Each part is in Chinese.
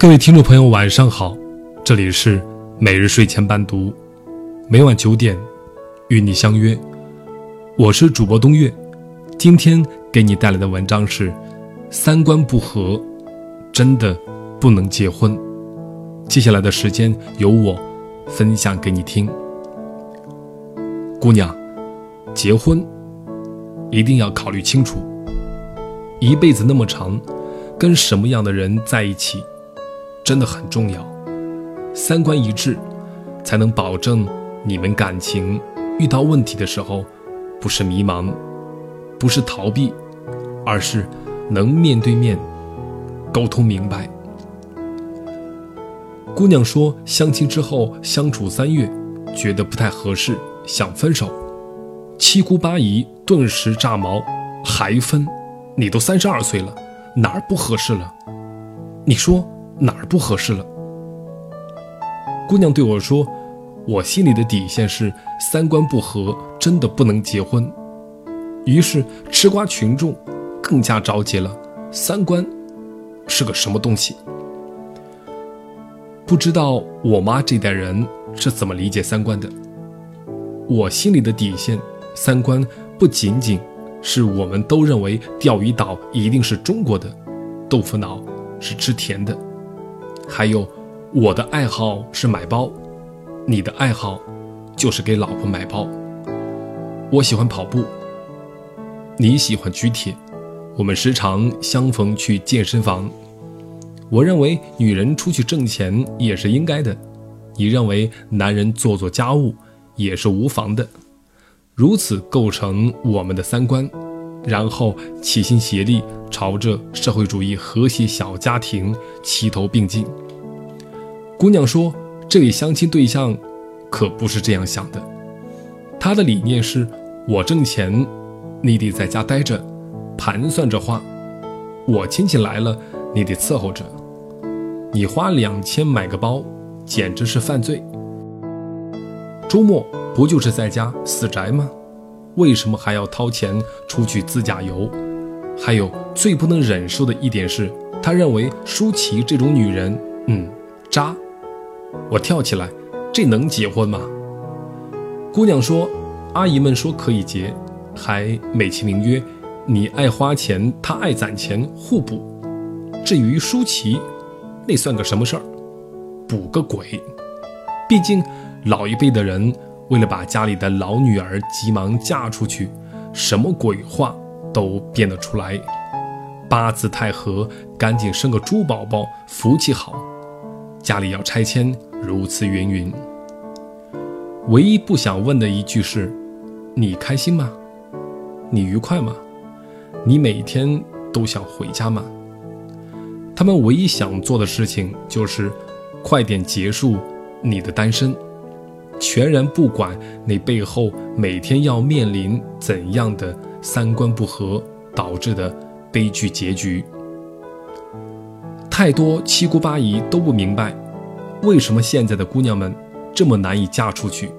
各位听众朋友，晚上好，这里是每日睡前伴读，每晚九点与你相约，我是主播东月，今天给你带来的文章是：三观不合，真的不能结婚。接下来的时间由我分享给你听。姑娘，结婚一定要考虑清楚，一辈子那么长，跟什么样的人在一起？真的很重要，三观一致，才能保证你们感情遇到问题的时候，不是迷茫，不是逃避，而是能面对面沟通明白。姑娘说，相亲之后相处三月，觉得不太合适，想分手。七姑八姨顿时炸毛，还分？你都三十二岁了，哪儿不合适了？你说？哪儿不合适了？姑娘对我说：“我心里的底线是三观不合，真的不能结婚。”于是吃瓜群众更加着急了：三观是个什么东西？不知道我妈这代人是怎么理解三观的？我心里的底线，三观不仅仅是我们都认为钓鱼岛一定是中国的，豆腐脑是吃甜的。还有，我的爱好是买包，你的爱好就是给老婆买包。我喜欢跑步，你喜欢举铁，我们时常相逢去健身房。我认为女人出去挣钱也是应该的，你认为男人做做家务也是无妨的，如此构成我们的三观，然后齐心协力。朝着社会主义和谐小家庭齐头并进。姑娘说：“这位相亲对象可不是这样想的，他的理念是：我挣钱，你得在家待着，盘算着花；我亲戚来了，你得伺候着。你花两千买个包，简直是犯罪。周末不就是在家死宅吗？为什么还要掏钱出去自驾游？”还有最不能忍受的一点是，他认为舒淇这种女人，嗯，渣。我跳起来，这能结婚吗？姑娘说，阿姨们说可以结，还美其名曰你爱花钱，他爱攒钱，互补。至于舒淇，那算个什么事儿？补个鬼！毕竟老一辈的人为了把家里的老女儿急忙嫁出去，什么鬼话？都编得出来，八字太合，赶紧生个猪宝宝，福气好。家里要拆迁，如此云云。唯一不想问的一句是：你开心吗？你愉快吗？你每天都想回家吗？他们唯一想做的事情就是快点结束你的单身，全然不管你背后每天要面临怎样的。三观不合导致的悲剧结局，太多七姑八姨都不明白，为什么现在的姑娘们这么难以嫁出去？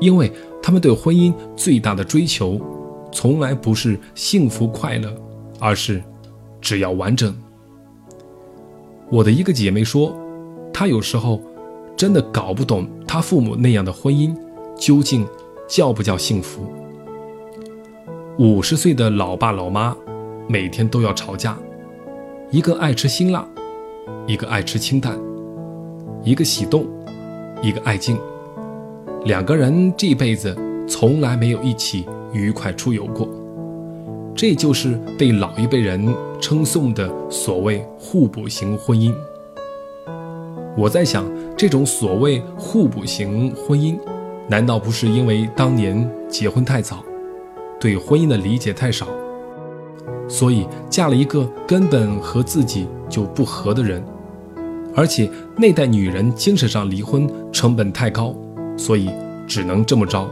因为她们对婚姻最大的追求，从来不是幸福快乐，而是只要完整。我的一个姐妹说，她有时候真的搞不懂他父母那样的婚姻究竟叫不叫幸福。五十岁的老爸老妈，每天都要吵架，一个爱吃辛辣，一个爱吃清淡，一个喜动，一个爱静，两个人这辈子从来没有一起愉快出游过，这就是被老一辈人称颂的所谓互补型婚姻。我在想，这种所谓互补型婚姻，难道不是因为当年结婚太早？对婚姻的理解太少，所以嫁了一个根本和自己就不合的人，而且那代女人精神上离婚成本太高，所以只能这么着。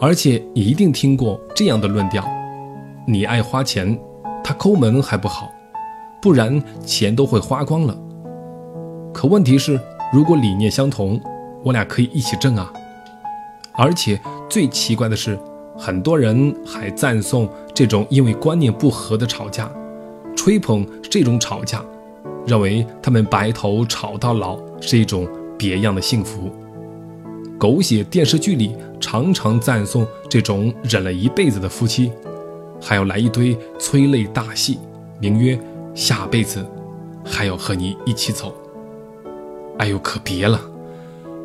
而且你一定听过这样的论调：你爱花钱，他抠门还不好，不然钱都会花光了。可问题是，如果理念相同，我俩可以一起挣啊！而且最奇怪的是。很多人还赞颂这种因为观念不合的吵架，吹捧这种吵架，认为他们白头吵到老是一种别样的幸福。狗血电视剧里常常赞颂这种忍了一辈子的夫妻，还要来一堆催泪大戏，名曰下辈子还要和你一起走。哎呦，可别了，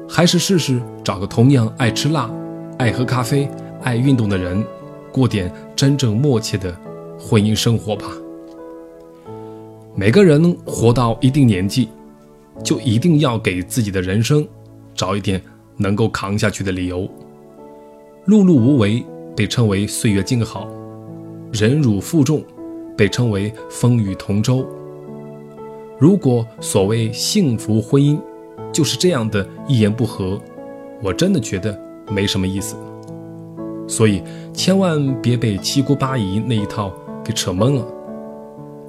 还是试试找个同样爱吃辣、爱喝咖啡、爱运动的人，过点真正默契的婚姻生活吧。每个人活到一定年纪，就一定要给自己的人生找一点能够扛下去的理由。碌碌无为被称为岁月静好，忍辱负重被称为风雨同舟。如果所谓幸福婚姻就是这样的一言不合，我真的觉得没什么意思。所以千万别被七姑八姨那一套给扯懵了。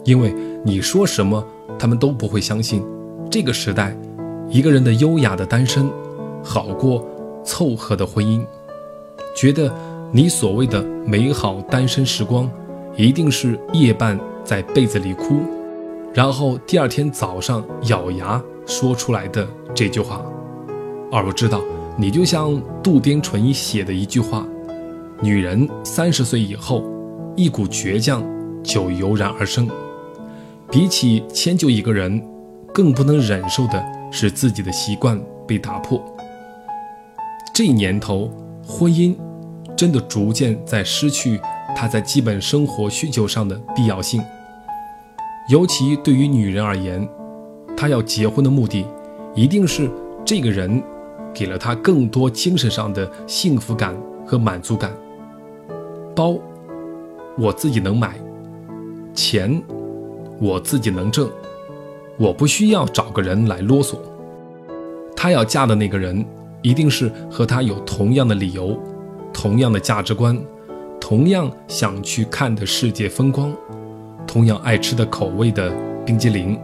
因为你说什么，他们都不会相信。这个时代，一个人的优雅的单身，好过凑合的婚姻。觉得你所谓的美好单身时光，一定是夜半在被子里哭，然后第二天早上咬牙说出来的这句话。而我知道，你就像渡边淳一写的一句话：女人三十岁以后，一股倔强就油然而生。比起迁就一个人，更不能忍受的是自己的习惯被打破。这年头，婚姻真的逐渐在失去它在基本生活需求上的必要性。尤其对于女人而言，她要结婚的目的，一定是这个人给了她更多精神上的幸福感和满足感。包，我自己能买；钱。我自己能挣，我不需要找个人来啰嗦。她要嫁的那个人，一定是和她有同样的理由、同样的价值观、同样想去看的世界风光、同样爱吃的口味的冰激凌。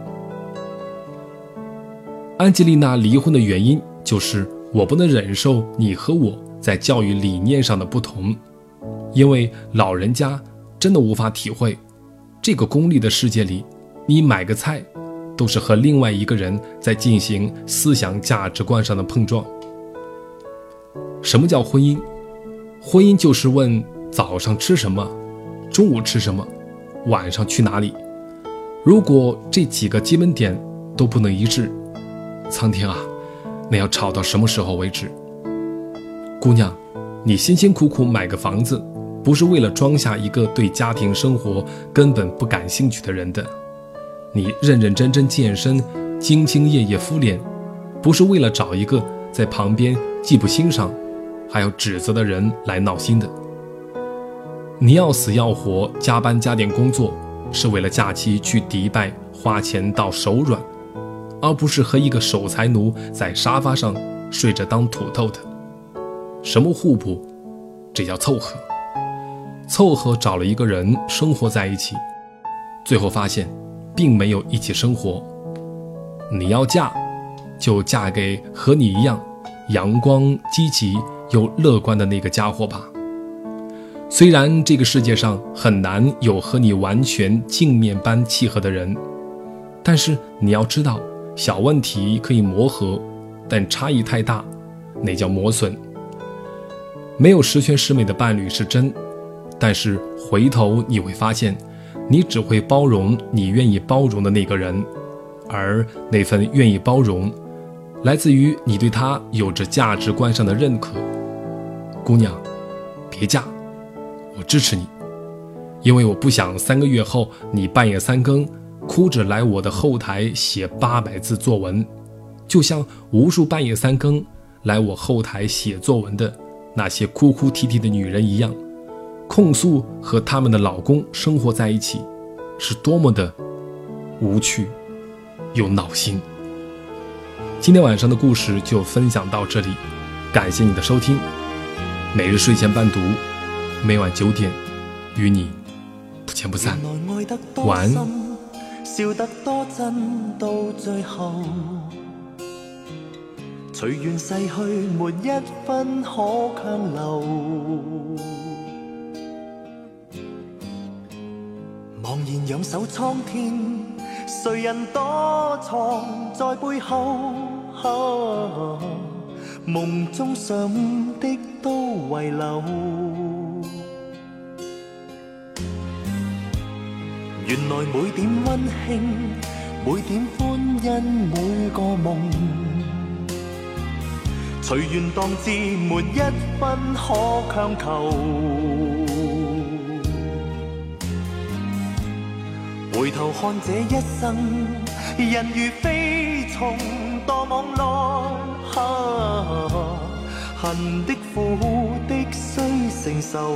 安吉丽娜离婚的原因就是我不能忍受你和我在教育理念上的不同，因为老人家真的无法体会。这个功利的世界里，你买个菜，都是和另外一个人在进行思想价值观上的碰撞。什么叫婚姻？婚姻就是问早上吃什么，中午吃什么，晚上去哪里。如果这几个基本点都不能一致，苍天啊，那要吵到什么时候为止？姑娘，你辛辛苦苦买个房子。不是为了装下一个对家庭生活根本不感兴趣的人的，你认认真真健身、兢兢业业敷脸，不是为了找一个在旁边既不欣赏，还要指责的人来闹心的。你要死要活加班加点工作，是为了假期去迪拜花钱到手软，而不是和一个守财奴在沙发上睡着当土豆的。什么互补？这叫凑合。凑合找了一个人生活在一起，最后发现，并没有一起生活。你要嫁，就嫁给和你一样阳光、积极又乐观的那个家伙吧。虽然这个世界上很难有和你完全镜面般契合的人，但是你要知道，小问题可以磨合，但差异太大，那叫磨损。没有十全十美的伴侣是真。但是回头你会发现，你只会包容你愿意包容的那个人，而那份愿意包容，来自于你对他有着价值观上的认可。姑娘，别嫁，我支持你，因为我不想三个月后你半夜三更哭着来我的后台写八百字作文，就像无数半夜三更来我后台写作文的那些哭哭啼啼的女人一样。控诉和他们的老公生活在一起，是多么的无趣又闹心。今天晚上的故事就分享到这里，感谢你的收听。每日睡前伴读，每晚九点与你不见不散。晚安。茫然仰首苍天，谁人躲藏在背后？梦中想的都遗留。原来每点温馨，每点欢欣，每个梦，随缘当至，没一分可强求。回头看这一生，人如飞虫，堕网内，恨的苦的须承受。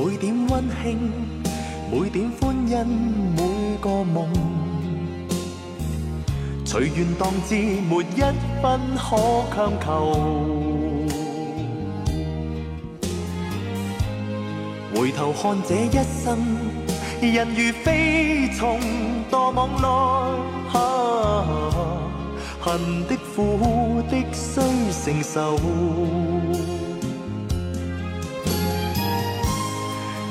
每点温馨，每点欢欣，每个梦，随缘当至，没一分可强求。回头看这一生，人如飞虫堕网内，啊恨的苦的须承受。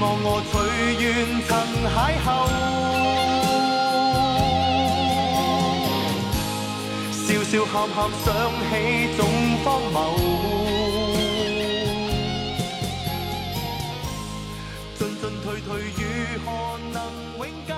望我随缘曾邂逅，笑笑喊喊想起总荒谬，进进退退如何能永久？